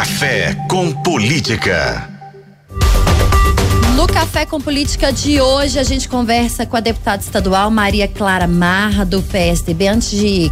Café com Política. No Café com Política de hoje, a gente conversa com a deputada estadual Maria Clara Marra, do PSDB. Antes de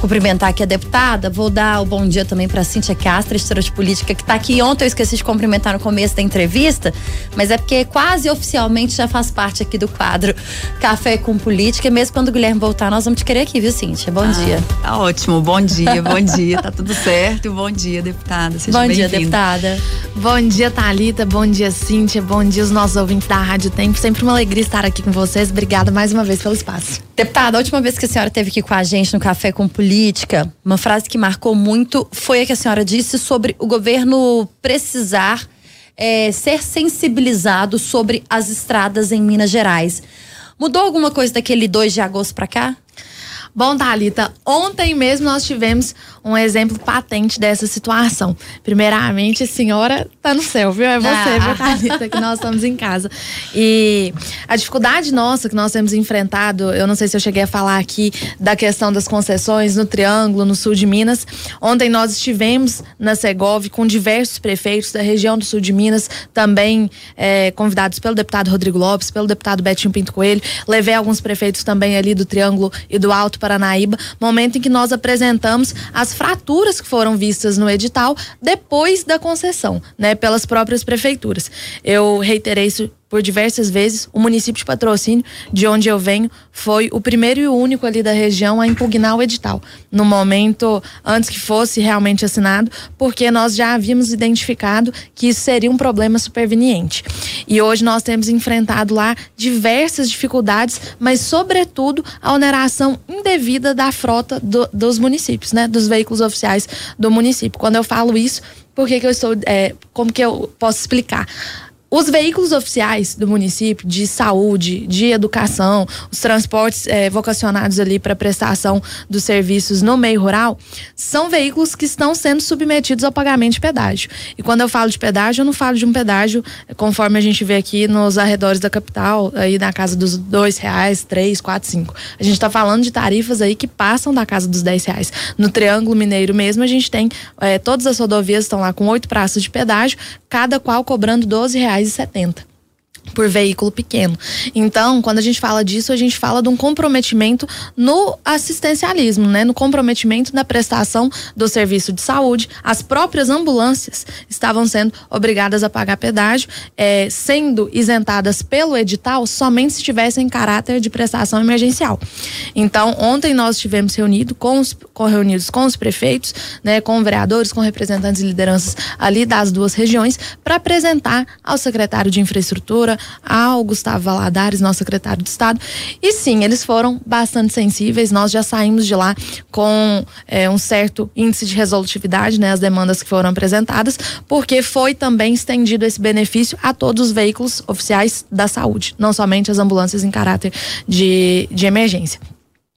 cumprimentar aqui a deputada, vou dar o bom dia também para Cíntia Castro, história de política, que está aqui ontem. Eu esqueci de cumprimentar no começo da entrevista, mas é porque quase oficialmente já faz parte aqui do quadro Café com Política. E mesmo quando o Guilherme voltar, nós vamos te querer aqui, viu, Cíntia? Bom ah, dia. Tá ótimo, bom dia, bom dia. Tá tudo certo. Bom dia, deputada. Seja bom dia, deputada. Bom dia, Thalita. Bom dia, Cíntia. Bom dia, os nossos ouvintes da Rádio Tempo. Sempre uma alegria estar aqui com vocês. Obrigada mais uma vez pelo espaço. Deputada, a última vez que a senhora esteve aqui com a gente no Café com Política, uma frase que marcou muito foi a que a senhora disse sobre o governo precisar é, ser sensibilizado sobre as estradas em Minas Gerais. Mudou alguma coisa daquele 2 de agosto para cá? Bom, Thalita, ontem mesmo nós tivemos um exemplo patente dessa situação. Primeiramente, a senhora tá no céu, viu? É você, ah. viu, Thalita, que nós estamos em casa. E a dificuldade nossa que nós temos enfrentado, eu não sei se eu cheguei a falar aqui da questão das concessões no Triângulo, no sul de Minas. Ontem nós estivemos na Segov com diversos prefeitos da região do sul de Minas, também é, convidados pelo deputado Rodrigo Lopes, pelo deputado Betinho Pinto Coelho. Levei alguns prefeitos também ali do Triângulo e do Alto Paranaíba, momento em que nós apresentamos as fraturas que foram vistas no edital depois da concessão, né, pelas próprias prefeituras. Eu reiterei isso por diversas vezes. O município de patrocínio, de onde eu venho, foi o primeiro e o único ali da região a impugnar o edital. No momento antes que fosse realmente assinado, porque nós já havíamos identificado que isso seria um problema superveniente. E hoje nós temos enfrentado lá diversas dificuldades, mas sobretudo a oneração indevida da frota do, dos municípios, né, dos veículos oficiais do município. Quando eu falo isso, por que, que eu estou, é, como que eu posso explicar? Os veículos oficiais do município de saúde, de educação, os transportes é, vocacionados ali para prestação dos serviços no meio rural, são veículos que estão sendo submetidos ao pagamento de pedágio. E quando eu falo de pedágio, eu não falo de um pedágio conforme a gente vê aqui nos arredores da capital, aí na casa dos dois reais, três, quatro, cinco. A gente está falando de tarifas aí que passam da casa dos dez reais. No Triângulo Mineiro mesmo, a gente tem é, todas as rodovias estão lá com oito praças de pedágio, cada qual cobrando doze reais e setenta por veículo pequeno. Então, quando a gente fala disso, a gente fala de um comprometimento no assistencialismo, né? No comprometimento na prestação do serviço de saúde. As próprias ambulâncias estavam sendo obrigadas a pagar pedágio, é, sendo isentadas pelo edital somente se tivessem caráter de prestação emergencial. Então, ontem nós estivemos reunido com os, com, reunidos com os prefeitos, né? Com vereadores, com representantes e lideranças ali das duas regiões, para apresentar ao secretário de infraestrutura ao Gustavo Valadares, nosso secretário de Estado. E sim, eles foram bastante sensíveis. Nós já saímos de lá com é, um certo índice de resolutividade, né, as demandas que foram apresentadas, porque foi também estendido esse benefício a todos os veículos oficiais da saúde, não somente as ambulâncias em caráter de, de emergência.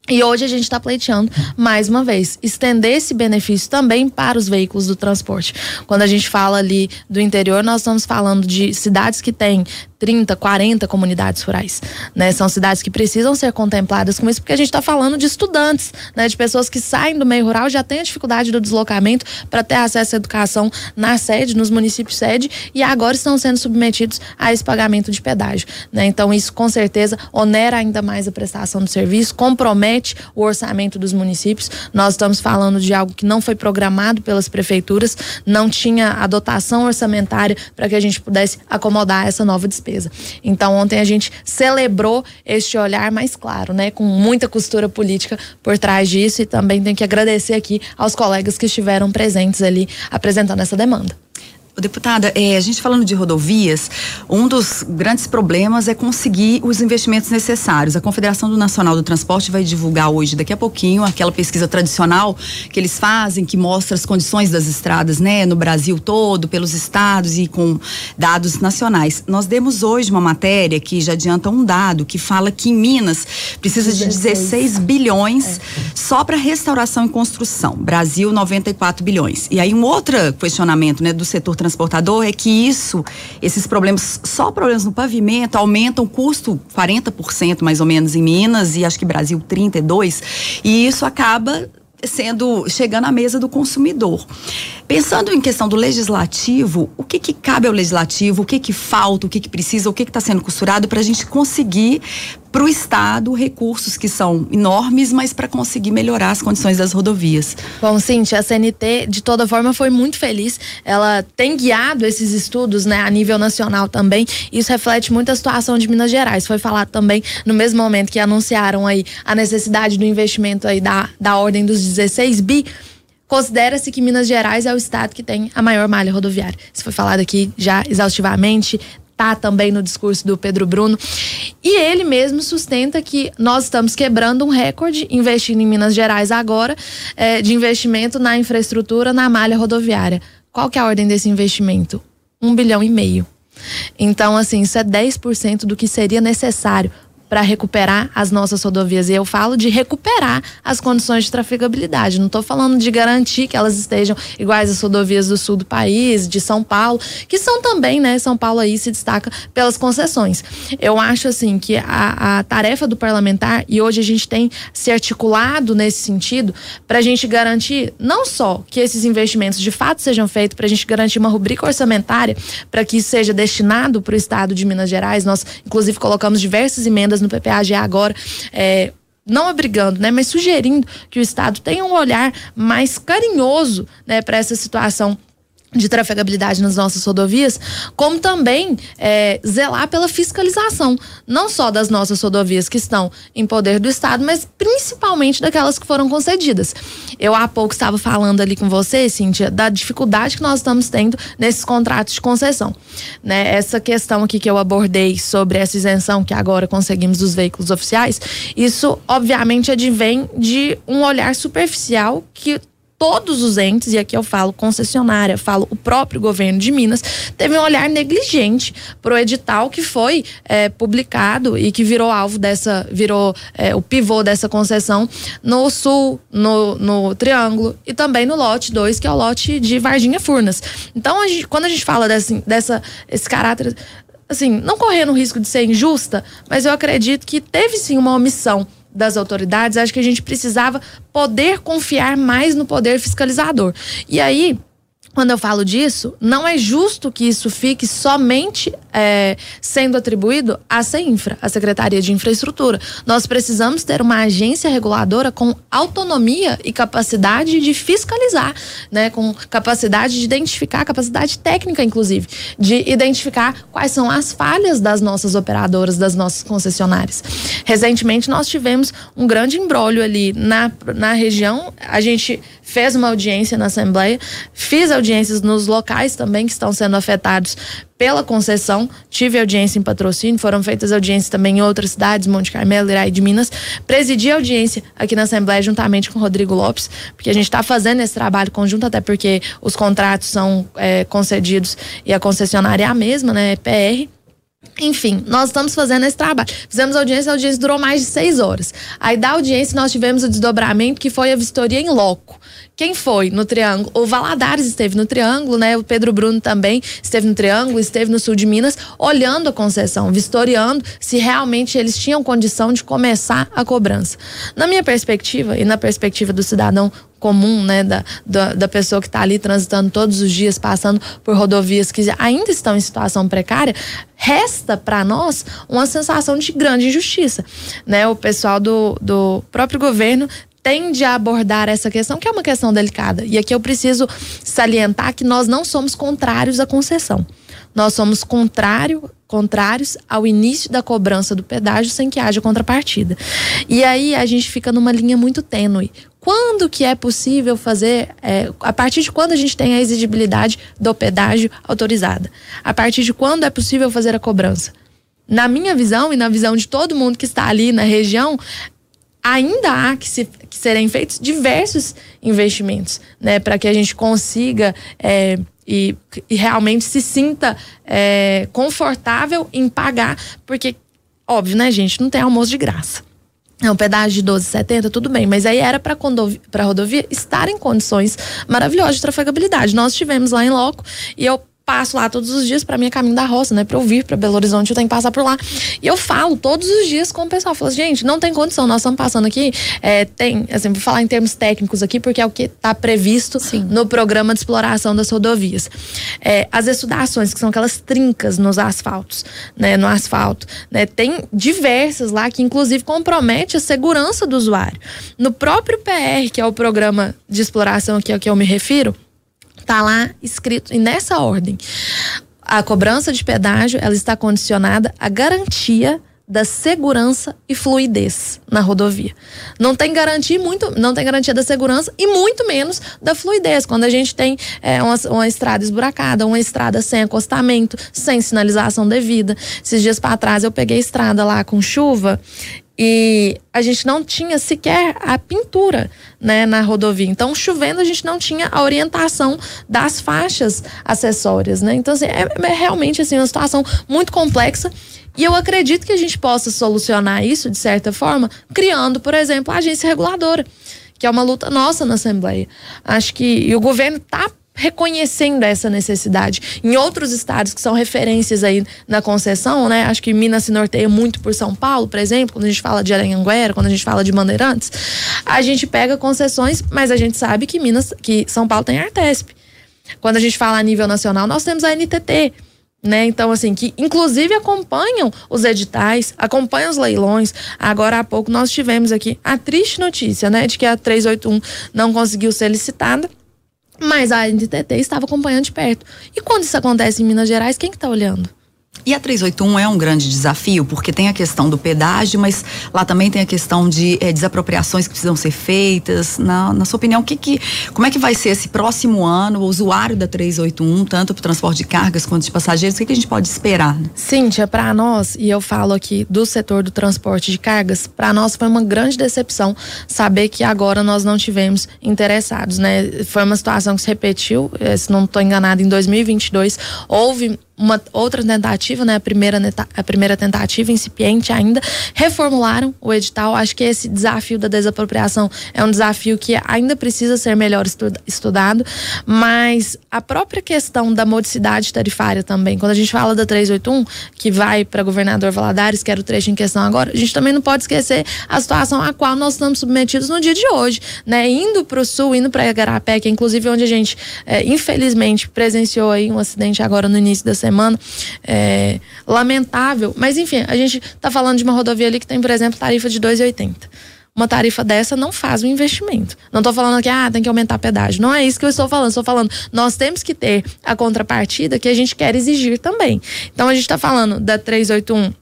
E hoje a gente está pleiteando, mais uma vez, estender esse benefício também para os veículos do transporte. Quando a gente fala ali do interior, nós estamos falando de cidades que têm 30, 40 comunidades rurais. Né? São cidades que precisam ser contempladas com isso, porque a gente está falando de estudantes, né? de pessoas que saem do meio rural, já têm a dificuldade do deslocamento para ter acesso à educação na sede, nos municípios sede, e agora estão sendo submetidos a esse pagamento de pedágio. Né? Então, isso com certeza onera ainda mais a prestação do serviço, compromete o orçamento dos municípios. Nós estamos falando de algo que não foi programado pelas prefeituras, não tinha a dotação orçamentária para que a gente pudesse acomodar essa nova despesa certeza. Então ontem a gente celebrou este olhar mais claro, né, com muita costura política por trás disso e também tenho que agradecer aqui aos colegas que estiveram presentes ali apresentando essa demanda. Deputada, é, a gente falando de rodovias, um dos grandes problemas é conseguir os investimentos necessários. A Confederação do Nacional do Transporte vai divulgar hoje, daqui a pouquinho, aquela pesquisa tradicional que eles fazem, que mostra as condições das estradas, né, no Brasil todo, pelos estados e com dados nacionais. Nós demos hoje uma matéria que já adianta um dado que fala que em Minas precisa de 16 bilhões só para restauração e construção. Brasil 94 bilhões. E aí um outro questionamento, né, do setor transportador é que isso, esses problemas, só problemas no pavimento, aumentam o custo 40% mais ou menos em Minas e acho que Brasil 32%, e isso acaba sendo chegando à mesa do consumidor. Pensando em questão do legislativo, o que, que cabe ao legislativo, o que, que falta, o que, que precisa, o que está sendo costurado para a gente conseguir para o Estado recursos que são enormes, mas para conseguir melhorar as condições das rodovias. Bom, Cintia, a CNT, de toda forma, foi muito feliz. Ela tem guiado esses estudos né, a nível nacional também. Isso reflete muito a situação de Minas Gerais. Foi falado também no mesmo momento que anunciaram aí a necessidade do investimento aí da, da ordem dos 16 bi considera-se que Minas Gerais é o estado que tem a maior malha rodoviária. Isso foi falado aqui já exaustivamente, tá também no discurso do Pedro Bruno. E ele mesmo sustenta que nós estamos quebrando um recorde investindo em Minas Gerais agora é, de investimento na infraestrutura na malha rodoviária. Qual que é a ordem desse investimento? Um bilhão e meio. Então, assim, isso é 10% do que seria necessário para recuperar as nossas rodovias. E eu falo de recuperar as condições de trafegabilidade. Não estou falando de garantir que elas estejam iguais às rodovias do sul do país, de São Paulo, que são também, né? São Paulo aí se destaca pelas concessões. Eu acho assim que a, a tarefa do parlamentar, e hoje a gente tem se articulado nesse sentido, para a gente garantir não só que esses investimentos de fato sejam feitos, para a gente garantir uma rubrica orçamentária para que isso seja destinado para o estado de Minas Gerais. Nós, inclusive, colocamos diversas emendas no PPAG agora. É, não obrigando, né, mas sugerindo que o Estado tenha um olhar mais carinhoso, né, para essa situação de trafegabilidade nas nossas rodovias, como também é, zelar pela fiscalização, não só das nossas rodovias que estão em poder do Estado, mas principalmente daquelas que foram concedidas. Eu há pouco estava falando ali com você, Cíntia, da dificuldade que nós estamos tendo nesses contratos de concessão. Né? Essa questão aqui que eu abordei sobre essa isenção que agora conseguimos dos veículos oficiais, isso obviamente advém de um olhar superficial que todos os entes, e aqui eu falo concessionária, falo o próprio governo de Minas, teve um olhar negligente para o edital que foi é, publicado e que virou alvo dessa, virou é, o pivô dessa concessão no sul, no, no Triângulo e também no lote 2, que é o lote de Varginha Furnas. Então, a gente, quando a gente fala desse, dessa, esse caráter assim, não correndo o risco de ser injusta, mas eu acredito que teve sim uma omissão das autoridades, acho que a gente precisava poder confiar mais no poder fiscalizador. E aí, quando eu falo disso, não é justo que isso fique somente é, sendo atribuído à CEINFRA, a Secretaria de Infraestrutura. Nós precisamos ter uma agência reguladora com autonomia e capacidade de fiscalizar, né, com capacidade de identificar, capacidade técnica, inclusive, de identificar quais são as falhas das nossas operadoras, das nossas concessionárias. Recentemente, nós tivemos um grande embrólio ali na, na região. A gente fez uma audiência na Assembleia, fiz audiências nos locais também que estão sendo afetados pela concessão, tive audiência em patrocínio, foram feitas audiências também em outras cidades, Monte Carmelo, Iraí de Minas. Presidi a audiência aqui na Assembleia juntamente com o Rodrigo Lopes, porque a gente está fazendo esse trabalho conjunto, até porque os contratos são é, concedidos e a concessionária é a mesma, né? É PR. Enfim, nós estamos fazendo esse trabalho. Fizemos audiência, a audiência durou mais de seis horas. Aí da audiência nós tivemos o desdobramento que foi a vistoria em loco. Quem foi no Triângulo? O Valadares esteve no Triângulo, né? O Pedro Bruno também esteve no Triângulo, esteve no sul de Minas, olhando a concessão, vistoriando se realmente eles tinham condição de começar a cobrança. Na minha perspectiva e na perspectiva do cidadão comum, né, da, da, da pessoa que está ali transitando todos os dias, passando por rodovias que ainda estão em situação precária, resta para nós uma sensação de grande injustiça, né? O pessoal do, do próprio governo tende a abordar essa questão, que é uma questão delicada. E aqui eu preciso salientar que nós não somos contrários à concessão. Nós somos contrário, contrários ao início da cobrança do pedágio sem que haja contrapartida. E aí a gente fica numa linha muito tênue. Quando que é possível fazer, é, a partir de quando a gente tem a exigibilidade do pedágio autorizada? A partir de quando é possível fazer a cobrança? Na minha visão e na visão de todo mundo que está ali na região, ainda há que, se, que serem feitos diversos investimentos, né, para que a gente consiga é, e, e, realmente se sinta é, confortável em pagar, porque óbvio, né, gente, não tem almoço de graça. É um pedágio de 12,70, tudo bem, mas aí era para a rodovia estar em condições maravilhosas de trafegabilidade. Nós tivemos lá em loco e eu passo lá todos os dias para mim é caminho da roça, né? Para eu vir para Belo Horizonte, eu tenho que passar por lá. E eu falo todos os dias com o pessoal, falo, gente, não tem condição, nós estamos passando aqui, é, tem, assim, vou falar em termos técnicos aqui, porque é o que está previsto Sim. no programa de exploração das rodovias. É, as estudações, que são aquelas trincas nos asfaltos, né? No asfalto, né? Tem diversas lá que inclusive compromete a segurança do usuário. No próprio PR, que é o programa de exploração aqui ao que eu me refiro, Tá lá escrito, e nessa ordem, a cobrança de pedágio ela está condicionada à garantia da segurança e fluidez na rodovia. Não tem garantia muito, não tem garantia da segurança e muito menos da fluidez. Quando a gente tem é, uma, uma, estrada esburacada, uma estrada sem acostamento, sem sinalização devida. Esses dias para trás eu peguei estrada lá com chuva e a gente não tinha sequer a pintura né, na rodovia. Então, chovendo, a gente não tinha a orientação das faixas acessórias. Né? Então, assim, é, é realmente assim, uma situação muito complexa. E eu acredito que a gente possa solucionar isso, de certa forma, criando, por exemplo, a agência reguladora, que é uma luta nossa na Assembleia. Acho que o governo está reconhecendo essa necessidade. Em outros estados que são referências aí na concessão, né? Acho que Minas se norteia muito por São Paulo, por exemplo, quando a gente fala de Aranhanguera, quando a gente fala de Bandeirantes, a gente pega concessões, mas a gente sabe que Minas, que São Paulo tem Artesp. Quando a gente fala a nível nacional, nós temos a NTT. Né? Então, assim, que inclusive acompanham os editais, acompanham os leilões. Agora há pouco nós tivemos aqui a triste notícia, né, de que a 381 não conseguiu ser licitada mas a NTT estava acompanhando de perto. E quando isso acontece em Minas Gerais, quem que está olhando? E a 381 é um grande desafio, porque tem a questão do pedágio, mas lá também tem a questão de é, desapropriações que precisam ser feitas. Na, na sua opinião, que que, como é que vai ser esse próximo ano, o usuário da 381, tanto para o transporte de cargas quanto de passageiros, o que, que a gente pode esperar? Cíntia, para nós, e eu falo aqui do setor do transporte de cargas, para nós foi uma grande decepção saber que agora nós não tivemos interessados, né? Foi uma situação que se repetiu, eh, se não estou enganado, em 2022 houve uma outra tentativa, né? A primeira, a primeira tentativa, incipiente ainda, reformularam o edital. Acho que esse desafio da desapropriação é um desafio que ainda precisa ser melhor estudado, mas a própria questão da modicidade tarifária também, quando a gente fala da 381, que vai para governador Valadares, que era o trecho em questão agora, a gente também não pode esquecer a situação a qual nós estamos submetidos no dia de hoje, né? Indo para o sul, indo para Igarapé, que é inclusive onde a gente, é, infelizmente, presenciou aí um acidente agora no início da semana. É, lamentável. Mas enfim, a gente está falando de uma rodovia ali que tem, por exemplo, tarifa de 2,80 uma tarifa dessa não faz o investimento. Não estou falando que ah, tem que aumentar a pedágio. Não é isso que eu estou falando. Estou falando, nós temos que ter a contrapartida que a gente quer exigir também. Então a gente está falando da 381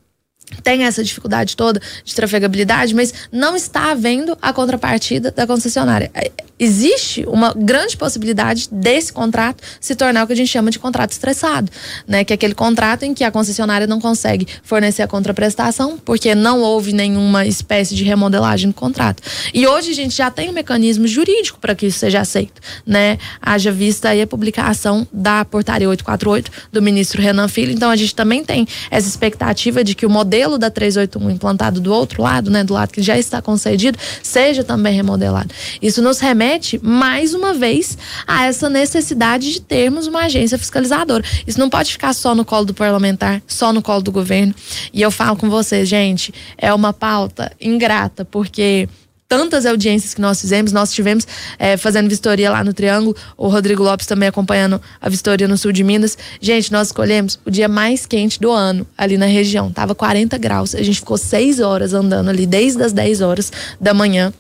tem essa dificuldade toda de trafegabilidade, mas não está havendo a contrapartida da concessionária. É, existe uma grande possibilidade desse contrato se tornar o que a gente chama de contrato estressado, né? Que é aquele contrato em que a concessionária não consegue fornecer a contraprestação porque não houve nenhuma espécie de remodelagem no contrato. E hoje a gente já tem um mecanismo jurídico para que isso seja aceito, né? Haja vista aí a publicação da portaria 848 do ministro Renan Filho. Então a gente também tem essa expectativa de que o modelo modelo da 381 implantado do outro lado, né, do lado que já está concedido, seja também remodelado. Isso nos remete mais uma vez a essa necessidade de termos uma agência fiscalizadora. Isso não pode ficar só no colo do parlamentar, só no colo do governo. E eu falo com vocês, gente, é uma pauta ingrata, porque tantas audiências que nós fizemos. Nós tivemos é, fazendo vistoria lá no Triângulo, o Rodrigo Lopes também acompanhando a vistoria no sul de Minas. Gente, nós escolhemos o dia mais quente do ano ali na região. Tava 40 graus. A gente ficou seis horas andando ali, desde as 10 horas da manhã.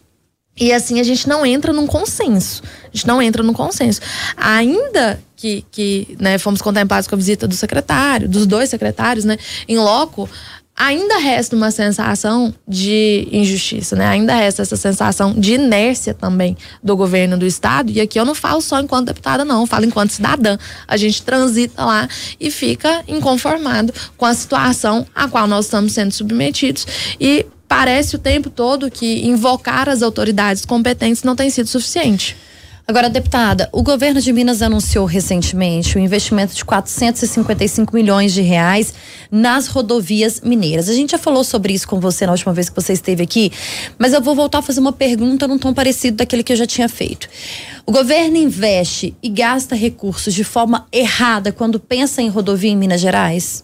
E assim a gente não entra num consenso. A gente não entra num consenso. Ainda que, que né, fomos contemplados com a visita do secretário, dos dois secretários, né, em loco, ainda resta uma sensação de injustiça, né? Ainda resta essa sensação de inércia também do governo do estado. E aqui eu não falo só enquanto deputada, não, eu falo enquanto cidadã. A gente transita lá e fica inconformado com a situação a qual nós estamos sendo submetidos e parece o tempo todo que invocar as autoridades competentes não tem sido suficiente. Agora, deputada, o governo de Minas anunciou recentemente o investimento de 455 milhões de reais nas rodovias mineiras. A gente já falou sobre isso com você na última vez que você esteve aqui, mas eu vou voltar a fazer uma pergunta num tom parecido daquele que eu já tinha feito. O governo investe e gasta recursos de forma errada quando pensa em rodovia em Minas Gerais?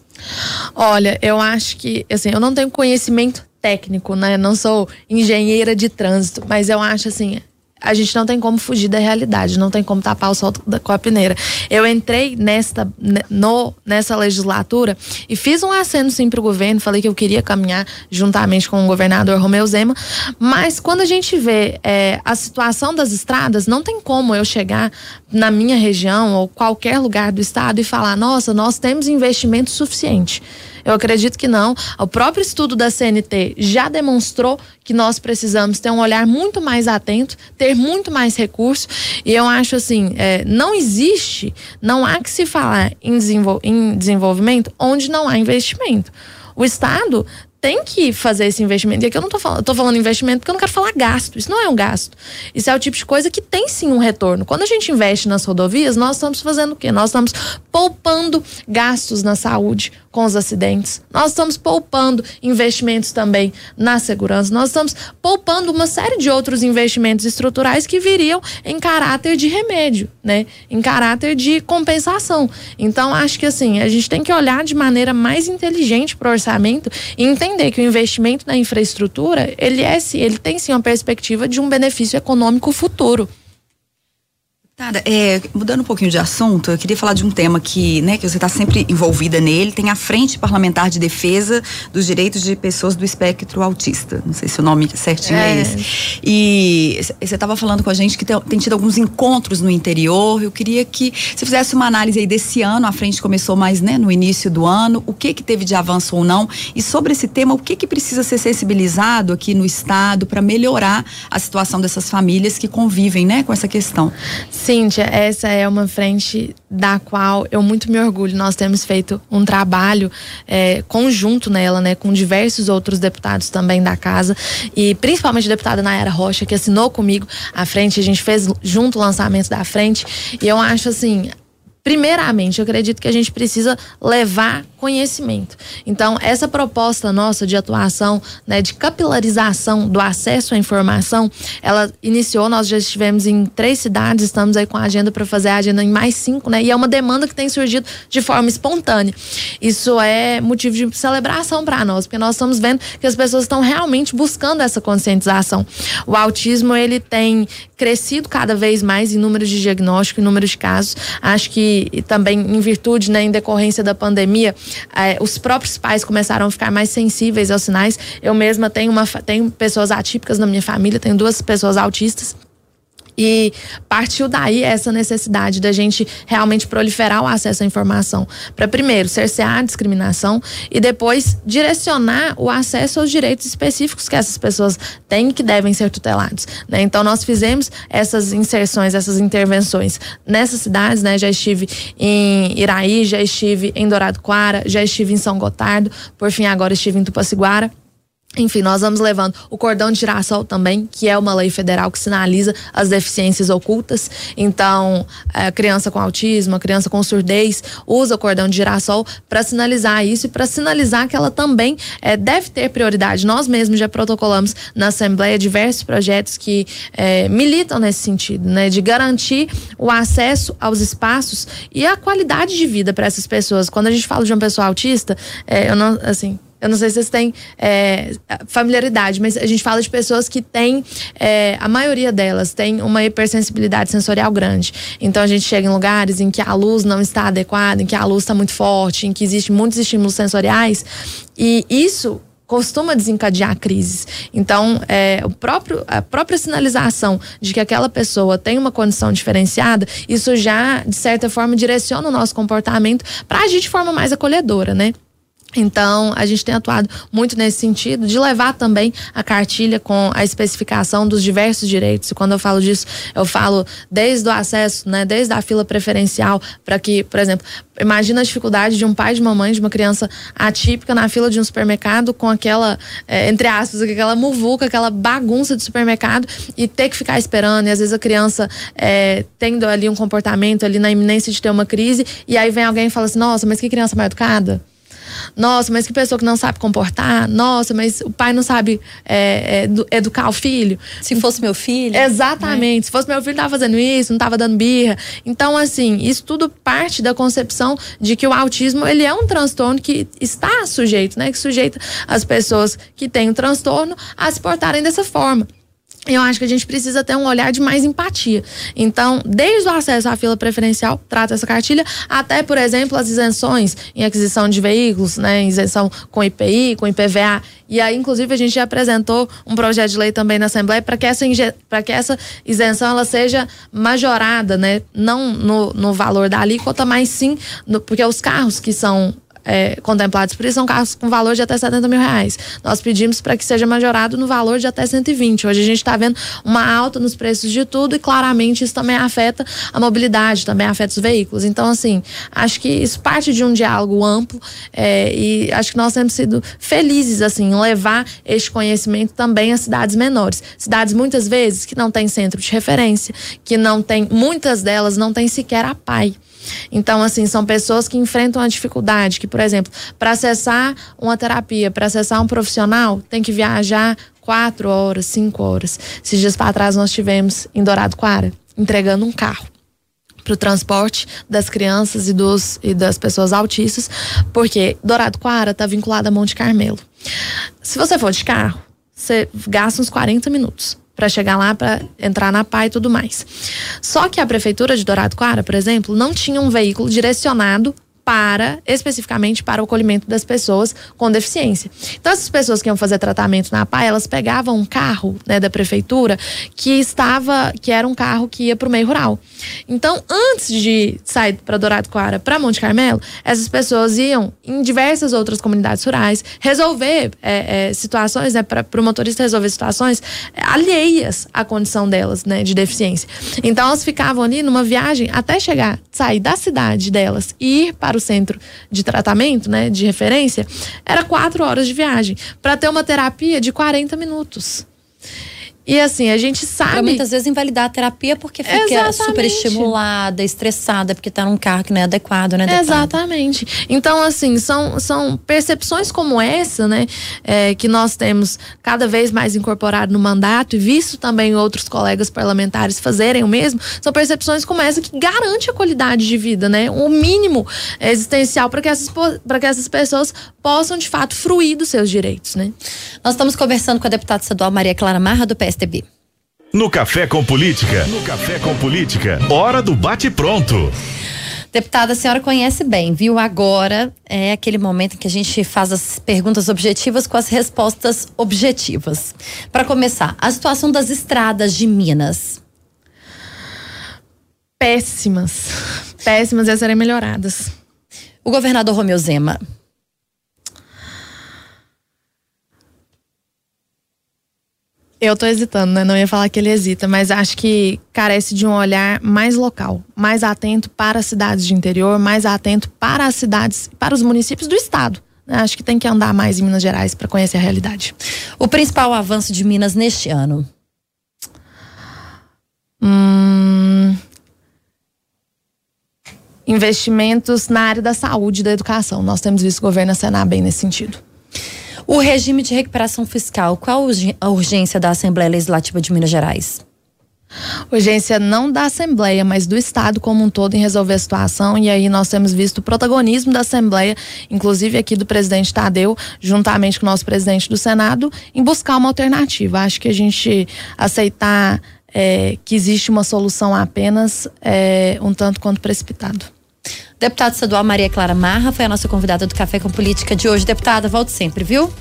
Olha, eu acho que, assim, eu não tenho conhecimento técnico, né? Não sou engenheira de trânsito, mas eu acho assim, a gente não tem como fugir da realidade, não tem como tapar o sol com a peneira. Eu entrei nesta, no, nessa legislatura e fiz um aceno sim para o governo, falei que eu queria caminhar juntamente com o governador Romeu Zema, mas quando a gente vê é, a situação das estradas, não tem como eu chegar na minha região ou qualquer lugar do estado e falar, nossa, nós temos investimento suficiente. Eu acredito que não. O próprio estudo da CNT já demonstrou que nós precisamos ter um olhar muito mais atento, ter muito mais recursos. E eu acho assim, é, não existe, não há que se falar em, desenvol em desenvolvimento onde não há investimento. O Estado tem que fazer esse investimento. E aqui eu não tô falando, tô falando investimento porque eu não quero falar gasto. Isso não é um gasto. Isso é o tipo de coisa que tem sim um retorno. Quando a gente investe nas rodovias, nós estamos fazendo o quê? Nós estamos poupando gastos na saúde com os acidentes. Nós estamos poupando investimentos também na segurança. Nós estamos poupando uma série de outros investimentos estruturais que viriam em caráter de remédio, né? Em caráter de compensação. Então, acho que assim, a gente tem que olhar de maneira mais inteligente para o orçamento e entender que o investimento na infraestrutura, ele é ele tem sim uma perspectiva de um benefício econômico futuro. Tada, é, mudando um pouquinho de assunto, eu queria falar de um tema que, né, que você está sempre envolvida nele, tem a Frente Parlamentar de Defesa dos Direitos de Pessoas do Espectro Autista. Não sei se o nome certinho é, é esse. E você estava falando com a gente que tem, tem, tido alguns encontros no interior. Eu queria que você fizesse uma análise aí desse ano. A frente começou mais, né, no início do ano. O que que teve de avanço ou não? E sobre esse tema, o que que precisa ser sensibilizado aqui no estado para melhorar a situação dessas famílias que convivem, né, com essa questão? Cíntia, essa é uma frente da qual eu muito me orgulho. Nós temos feito um trabalho é, conjunto nela, né, com diversos outros deputados também da casa e principalmente a deputada Nayara Rocha, que assinou comigo a frente. A gente fez junto o lançamento da frente e eu acho assim Primeiramente, eu acredito que a gente precisa levar conhecimento. Então, essa proposta nossa de atuação, né, de capilarização do acesso à informação, ela iniciou, nós já estivemos em três cidades, estamos aí com a agenda para fazer a agenda em mais cinco, né? E é uma demanda que tem surgido de forma espontânea. Isso é motivo de celebração para nós, porque nós estamos vendo que as pessoas estão realmente buscando essa conscientização. O autismo, ele tem crescido cada vez mais em número de diagnóstico, em número de casos. Acho que e, também em virtude, né, em decorrência da pandemia, eh, os próprios pais começaram a ficar mais sensíveis aos sinais. Eu mesma tenho, uma, tenho pessoas atípicas na minha família, tenho duas pessoas autistas. E partiu daí essa necessidade da gente realmente proliferar o acesso à informação. Para, primeiro, cercear a discriminação e depois direcionar o acesso aos direitos específicos que essas pessoas têm e que devem ser tutelados. Né? Então, nós fizemos essas inserções, essas intervenções nessas cidades. Né? Já estive em Iraí, já estive em Dourado Quara, já estive em São Gotardo, por fim, agora estive em Tupaciguara. Enfim, nós vamos levando o cordão de girassol também, que é uma lei federal que sinaliza as deficiências ocultas. Então, a criança com autismo, a criança com surdez, usa o cordão de girassol para sinalizar isso e para sinalizar que ela também é, deve ter prioridade. Nós mesmos já protocolamos na Assembleia diversos projetos que é, militam nesse sentido, né? De garantir o acesso aos espaços e a qualidade de vida para essas pessoas. Quando a gente fala de uma pessoa autista, é, eu não, assim, eu não sei se vocês têm é, familiaridade, mas a gente fala de pessoas que têm, é, a maioria delas tem uma hipersensibilidade sensorial grande. Então a gente chega em lugares em que a luz não está adequada, em que a luz está muito forte, em que existem muitos estímulos sensoriais. E isso costuma desencadear crises. Então, é, o próprio, a própria sinalização de que aquela pessoa tem uma condição diferenciada, isso já, de certa forma, direciona o nosso comportamento para agir de forma mais acolhedora, né? Então, a gente tem atuado muito nesse sentido de levar também a cartilha com a especificação dos diversos direitos. E quando eu falo disso, eu falo desde o acesso, né, desde a fila preferencial, para que, por exemplo, imagina a dificuldade de um pai de mamãe de uma criança atípica na fila de um supermercado com aquela, é, entre aspas, aquela muvuca, aquela bagunça de supermercado e ter que ficar esperando. E às vezes a criança é, tendo ali um comportamento ali na iminência de ter uma crise, e aí vem alguém e fala assim: nossa, mas que criança mal educada? Nossa, mas que pessoa que não sabe comportar. Nossa, mas o pai não sabe é, é, educar o filho. Se fosse meu filho. Exatamente. Né? Se fosse meu filho, tava fazendo isso, não tava dando birra. Então, assim, isso tudo parte da concepção de que o autismo ele é um transtorno que está sujeito, né? Que sujeita as pessoas que têm o transtorno a se portarem dessa forma eu acho que a gente precisa ter um olhar de mais empatia. Então, desde o acesso à fila preferencial, trata essa cartilha, até, por exemplo, as isenções em aquisição de veículos, né, isenção com IPI, com IPVA. E aí, inclusive, a gente já apresentou um projeto de lei também na Assembleia para que essa, que essa isenção ela seja majorada, né, não no, no valor da alíquota, mas sim, no, porque os carros que são é, contemplados por isso são carros com valor de até 70 mil reais. Nós pedimos para que seja majorado no valor de até 120. Hoje a gente está vendo uma alta nos preços de tudo e claramente isso também afeta a mobilidade, também afeta os veículos. Então, assim, acho que isso parte de um diálogo amplo é, e acho que nós temos sido felizes, assim, em levar este conhecimento também às cidades menores. Cidades muitas vezes que não têm centro de referência, que não tem, muitas delas não têm sequer a PAI. Então, assim, são pessoas que enfrentam a dificuldade, que, por exemplo, para acessar uma terapia, para acessar um profissional, tem que viajar quatro horas, cinco horas. Esses dias para trás nós tivemos em Dourado Quara, entregando um carro para o transporte das crianças e, dos, e das pessoas autistas, porque Dourado Quara está vinculado a Monte Carmelo. Se você for de carro, você gasta uns 40 minutos para chegar lá, para entrar na PA e tudo mais. Só que a prefeitura de Dourado Coara, por exemplo, não tinha um veículo direcionado para, especificamente para o acolhimento das pessoas com deficiência. Então, essas pessoas que iam fazer tratamento na PA, elas pegavam um carro né, da prefeitura que estava, que era um carro que ia para o meio rural. Então, antes de sair para Dourado Coara, para Monte Carmelo, essas pessoas iam em diversas outras comunidades rurais resolver é, é, situações, né, para o motorista resolver situações é, alheias à condição delas, né, de deficiência. Então, elas ficavam ali numa viagem até chegar, sair da cidade delas e ir para o centro de tratamento, né, de referência, era quatro horas de viagem para ter uma terapia de 40 minutos. E assim, a gente sabe. Pra muitas vezes invalidar a terapia porque fica Exatamente. super estimulada, estressada, porque tá num carro que não é adequado, né? Exatamente. Então, assim, são, são percepções como essa, né? É, que nós temos cada vez mais incorporado no mandato e visto também outros colegas parlamentares fazerem o mesmo, são percepções como essa que garante a qualidade de vida, né? O mínimo existencial para que, essas, que essas pessoas possam, de fato, fruir dos seus direitos, né? Nós estamos conversando com a deputada estadual Maria Clara Marra, do PS PSDB. No Café com Política. No Café com Política. Hora do bate-pronto. Deputada, a senhora conhece bem, viu? Agora é aquele momento em que a gente faz as perguntas objetivas com as respostas objetivas. Para começar, a situação das estradas de Minas. Péssimas. Péssimas e a serem melhoradas. O governador Romeu Zema. Eu tô hesitando, né? Não ia falar que ele hesita, mas acho que carece de um olhar mais local, mais atento para as cidades de interior, mais atento para as cidades, para os municípios do estado. Né? Acho que tem que andar mais em Minas Gerais para conhecer a realidade. O principal avanço de Minas neste ano? Hum, investimentos na área da saúde e da educação. Nós temos visto o governo acenar bem nesse sentido. O regime de recuperação fiscal, qual a urgência da Assembleia Legislativa de Minas Gerais? Urgência não da Assembleia, mas do Estado como um todo em resolver a situação. E aí nós temos visto o protagonismo da Assembleia, inclusive aqui do presidente Tadeu, juntamente com o nosso presidente do Senado, em buscar uma alternativa. Acho que a gente aceitar é, que existe uma solução apenas é um tanto quanto precipitado. Deputada estadual Maria Clara Marra foi a nossa convidada do Café com Política de hoje. Deputada, volte sempre, viu?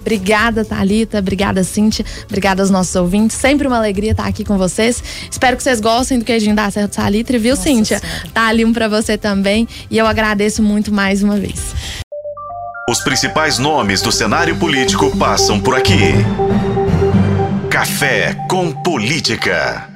Obrigada, Thalita. Obrigada, Cíntia. Obrigada aos nossos ouvintes. Sempre uma alegria estar aqui com vocês. Espero que vocês gostem do queijinho da Serra do Salitre, viu, Nossa Cíntia? Senhora. Tá ali um para você também. E eu agradeço muito mais uma vez. Os principais nomes do cenário político passam por aqui. Café com Política.